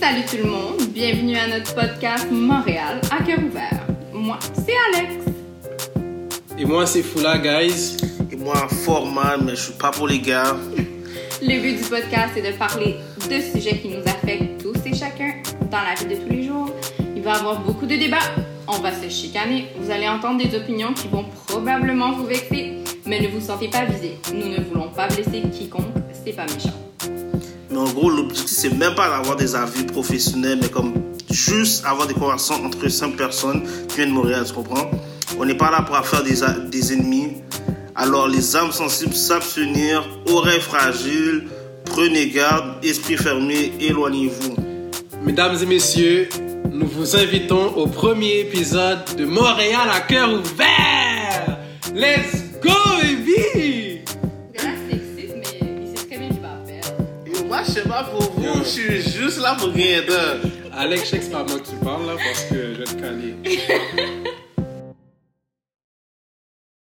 Salut tout le monde, bienvenue à notre podcast Montréal à cœur ouvert. Moi, c'est Alex. Et moi, c'est Fula, guys. Et moi, fort mal, mais je suis pas pour les gars. Le but du podcast est de parler de sujets qui nous affectent tous et chacun dans la vie de tous les jours. Il va y avoir beaucoup de débats, on va se chicaner, vous allez entendre des opinions qui vont probablement vous vexer, mais ne vous sentez pas visé. Nous ne voulons pas blesser quiconque, c'est pas méchant. En gros, l'objectif, c'est même pas d'avoir des avis professionnels, mais comme juste avoir des conversations entre cinq personnes qui viennent de Montréal, tu comprends? On n'est pas là pour faire des, des ennemis. Alors, les âmes sensibles s'abstenir, oreilles fragiles, prenez garde, esprit fermé, éloignez-vous. Mesdames et messieurs, nous vous invitons au premier épisode de Montréal à cœur ouvert. Let's moi, je sais pas pour vous, je suis juste là pour gagner d'heure. Alex, je sais que c'est pas moi qui parle là parce que